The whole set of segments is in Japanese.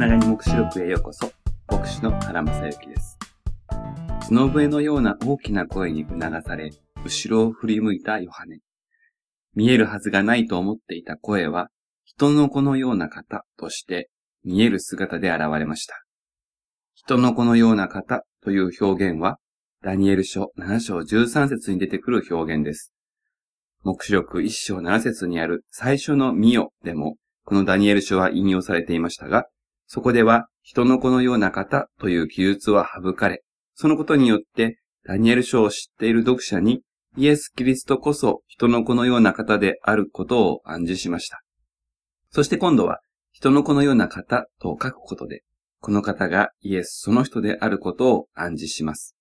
ながり目視録へようこそ。牧師の原正幸です。角笛のような大きな声に促され、後ろを振り向いたヨハネ。見えるはずがないと思っていた声は、人の子のような方として見える姿で現れました。人の子のような方という表現は、ダニエル書7章13節に出てくる表現です。目視録1章7節にある最初のミオでも、このダニエル書は引用されていましたが、そこでは人の子のような方という記述は省かれ、そのことによってダニエル書を知っている読者にイエス・キリストこそ人の子のような方であることを暗示しました。そして今度は人の子のような方と書くことで、この方がイエスその人であることを暗示します。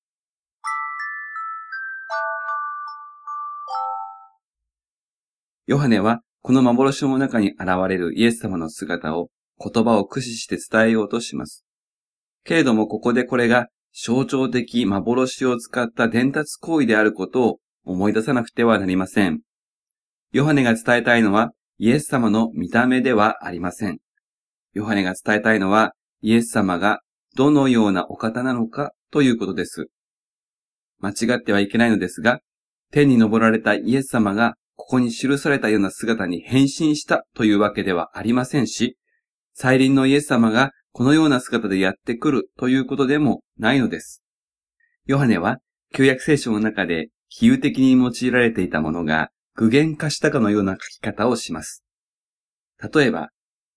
ヨハネはこの幻の中に現れるイエス様の姿を言葉を駆使して伝えようとします。けれどもここでこれが象徴的幻を使った伝達行為であることを思い出さなくてはなりません。ヨハネが伝えたいのはイエス様の見た目ではありません。ヨハネが伝えたいのはイエス様がどのようなお方なのかということです。間違ってはいけないのですが、天に昇られたイエス様がここに記されたような姿に変身したというわけではありませんし、再臨のイエス様がこのような姿でやってくるということでもないのです。ヨハネは旧約聖書の中で比喩的に用いられていたものが具現化したかのような書き方をします。例えば、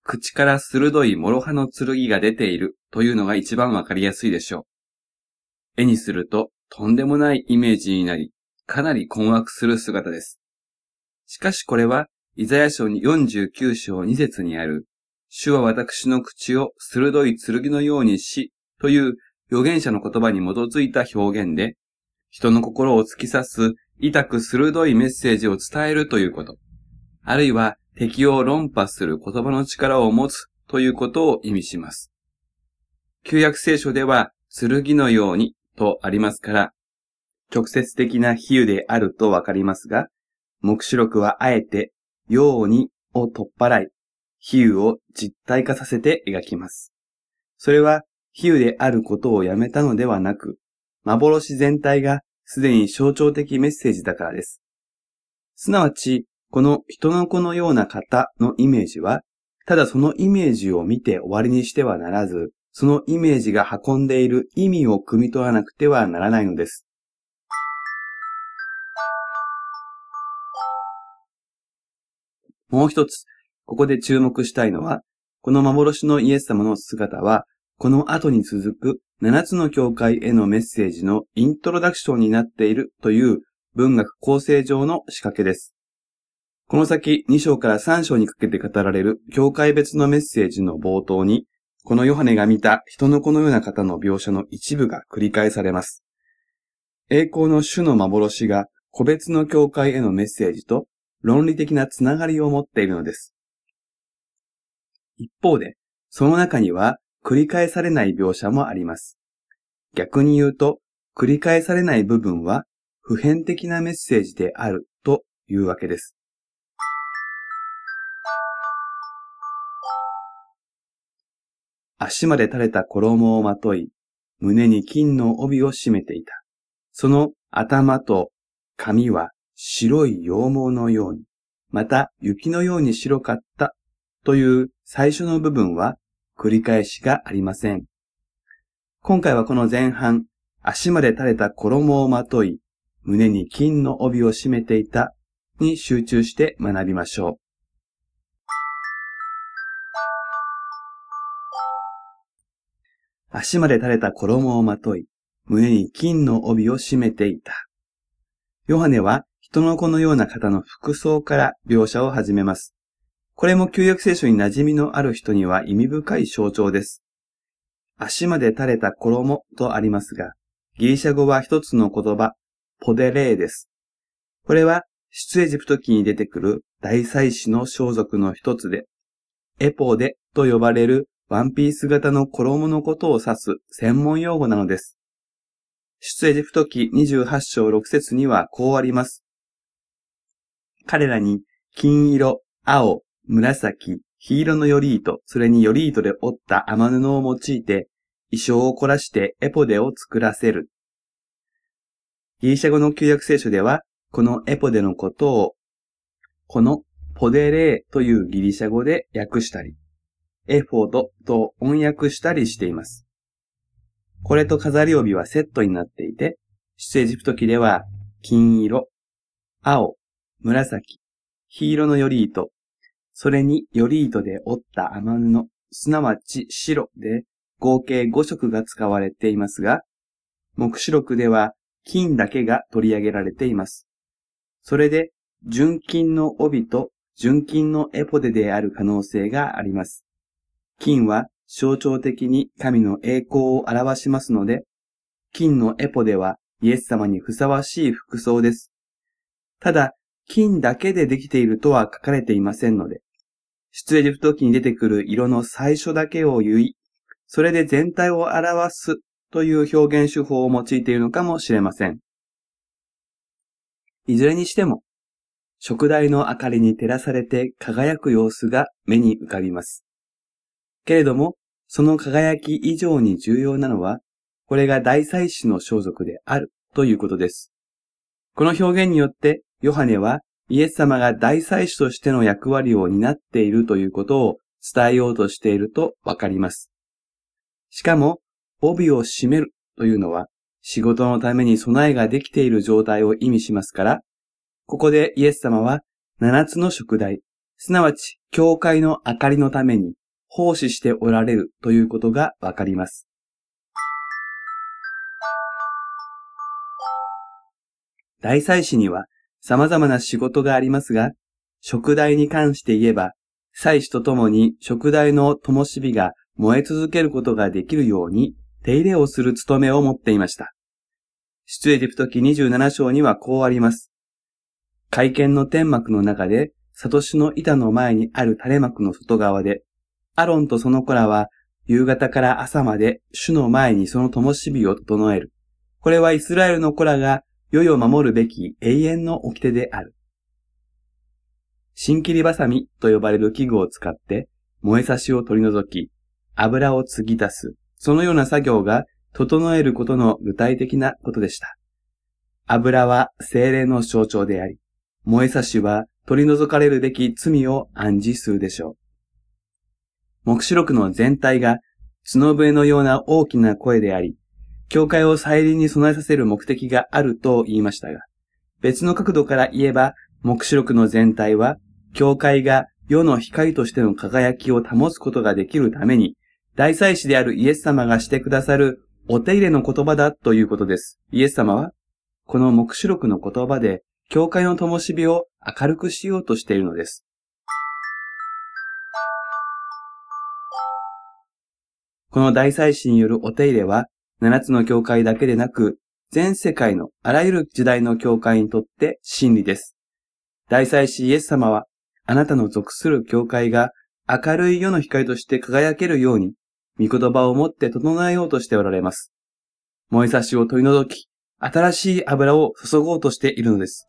口から鋭い諸刃の剣が出ているというのが一番わかりやすいでしょう。絵にするととんでもないイメージになり、かなり困惑する姿です。しかしこれは、イザヤ書に49章2節にある、主は私の口を鋭い剣のようにし、という預言者の言葉に基づいた表現で、人の心を突き刺す、痛く鋭いメッセージを伝えるということ。あるいは敵を論破する言葉の力を持つということを意味します。旧約聖書では、剣のようにとありますから、直接的な比喩であるとわかりますが、目視録はあえて、ようにを取っ払い、比喩を実体化させて描きます。それは、比喩であることをやめたのではなく、幻全体がすでに象徴的メッセージだからです。すなわち、この人の子のような方のイメージは、ただそのイメージを見て終わりにしてはならず、そのイメージが運んでいる意味を汲み取らなくてはならないのです。もう一つ、ここで注目したいのは、この幻のイエス様の姿は、この後に続く7つの教会へのメッセージのイントロダクションになっているという文学構成上の仕掛けです。この先2章から3章にかけて語られる教会別のメッセージの冒頭に、このヨハネが見た人の子のような方の描写の一部が繰り返されます。栄光の主の幻が個別の教会へのメッセージと論理的なつながりを持っているのです。一方で、その中には繰り返されない描写もあります。逆に言うと、繰り返されない部分は普遍的なメッセージであるというわけです。足まで垂れた衣をまとい、胸に金の帯を締めていた。その頭と髪は白い羊毛のように、また雪のように白かったという最初の部分は繰り返しがありません。今回はこの前半、足まで垂れた衣をまとい、胸に金の帯を締めていたに集中して学びましょう。足まで垂れた衣をまとい、胸に金の帯を締めていた。ヨハネは人の子のような方の服装から描写を始めます。これも旧約聖書に馴染みのある人には意味深い象徴です。足まで垂れた衣とありますが、ギリシャ語は一つの言葉、ポデレーです。これは出エジプト記に出てくる大祭司の装束の一つで、エポデと呼ばれるワンピース型の衣のことを指す専門用語なのです。出エジプト記28章6節にはこうあります。彼らに金色、青、紫、黄色の頼糸、それに頼糸で折った雨布を用いて、衣装を凝らしてエポデを作らせる。ギリシャ語の旧約聖書では、このエポデのことを、このポデレーというギリシャ語で訳したり、エフォドと音訳したりしています。これと飾り帯はセットになっていて、出エジプト記では、金色、青、紫、黄色の頼糸、それに頼糸で折った雨布、すなわち白で合計5色が使われていますが、目視録では金だけが取り上げられています。それで、純金の帯と純金のエポデである可能性があります。金は象徴的に神の栄光を表しますので、金のエポデはイエス様にふさわしい服装です。ただ、金だけでできているとは書かれていませんので、出エジプト記に出てくる色の最初だけを言い、それで全体を表すという表現手法を用いているのかもしれません。いずれにしても、食台の明かりに照らされて輝く様子が目に浮かびます。けれども、その輝き以上に重要なのは、これが大祭司の装束であるということです。この表現によって、ヨハネはイエス様が大祭司としての役割を担っているということを伝えようとしているとわかります。しかも、帯を締めるというのは仕事のために備えができている状態を意味しますから、ここでイエス様は七つの食材、すなわち教会の明かりのために奉仕しておられるということがわかります。大祭司には様々な仕事がありますが、食材に関して言えば、祭司とともに食材の灯火が燃え続けることができるように手入れをする務めを持っていました。出エジプト記27章にはこうあります。会見の天幕の中で、サトシの板の前にある垂れ幕の外側で、アロンとその子らは夕方から朝まで主の前にその灯火を整える。これはイスラエルの子らが世を守るべき永遠の掟である。新切りばさみと呼ばれる器具を使って燃え差しを取り除き、油を継ぎ出す、そのような作業が整えることの具体的なことでした。油は精霊の象徴であり、燃え差しは取り除かれるべき罪を暗示するでしょう。目視録の全体が角笛のような大きな声であり、教会を再臨に備えさせる目的があると言いましたが、別の角度から言えば、目視録の全体は、教会が世の光としての輝きを保つことができるために、大祭司であるイエス様がしてくださるお手入れの言葉だということです。イエス様は、この目視録の言葉で、教会の灯火を明るくしようとしているのです。この大祭司によるお手入れは、七つの教会だけでなく、全世界のあらゆる時代の教会にとって真理です。大祭司イエス様は、あなたの属する教会が明るい世の光として輝けるように、御言葉を持って整えようとしておられます。燃え差しを取り除き、新しい油を注ごうとしているのです。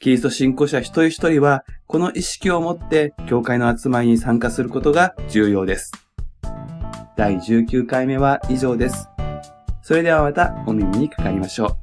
キリスト信仰者一人一人は、この意識を持って教会の集まりに参加することが重要です。第19回目は以上です。それではまたお耳にかかりましょう。